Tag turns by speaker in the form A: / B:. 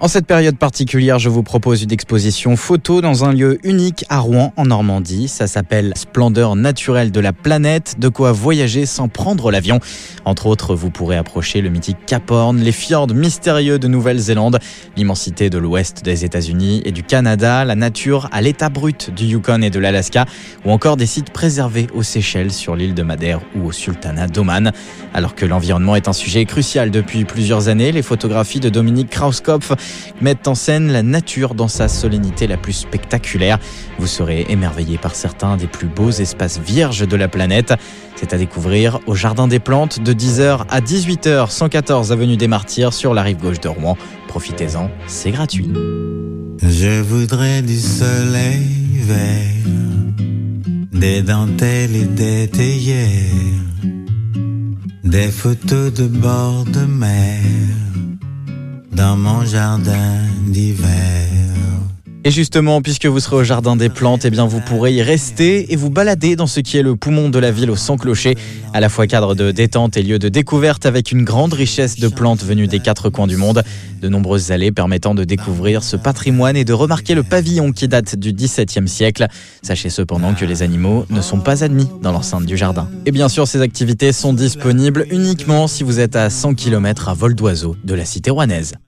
A: En cette période particulière, je vous propose une exposition photo dans un lieu unique à Rouen, en Normandie. Ça s'appelle Splendeur naturelle de la planète, de quoi voyager sans prendre l'avion. Entre autres, vous pourrez approcher le mythique Cap Horn, les fjords mystérieux de Nouvelle-Zélande, l'immensité de l'ouest des États-Unis et du Canada, la nature à l'état brut du Yukon et de l'Alaska, ou encore des sites préservés aux Seychelles, sur l'île de Madère ou au Sultanat d'Oman. Alors que l'environnement est un sujet crucial depuis plusieurs années, les photographies de Dominique Krauskopf mettent en scène la nature dans sa solennité la plus spectaculaire. Vous serez émerveillé par certains des plus beaux espaces vierges de la planète. C'est à découvrir au Jardin des Plantes de 10h à 18h, 114 avenue des Martyrs sur la rive gauche de Rouen. Profitez-en, c'est gratuit.
B: Je voudrais du soleil vert, des dentelles et des théières, des photos de bord de mer dans mon jardin d'hiver.
A: Et justement, puisque vous serez au Jardin des Plantes, eh bien vous pourrez y rester et vous balader dans ce qui est le poumon de la ville au Sans Clocher, à la fois cadre de détente et lieu de découverte avec une grande richesse de plantes venues des quatre coins du monde, de nombreuses allées permettant de découvrir ce patrimoine et de remarquer le pavillon qui date du XVIIe siècle. Sachez cependant que les animaux ne sont pas admis dans l'enceinte du jardin. Et bien sûr, ces activités sont disponibles uniquement si vous êtes à 100 km à vol d'oiseau de la cité rouennaise.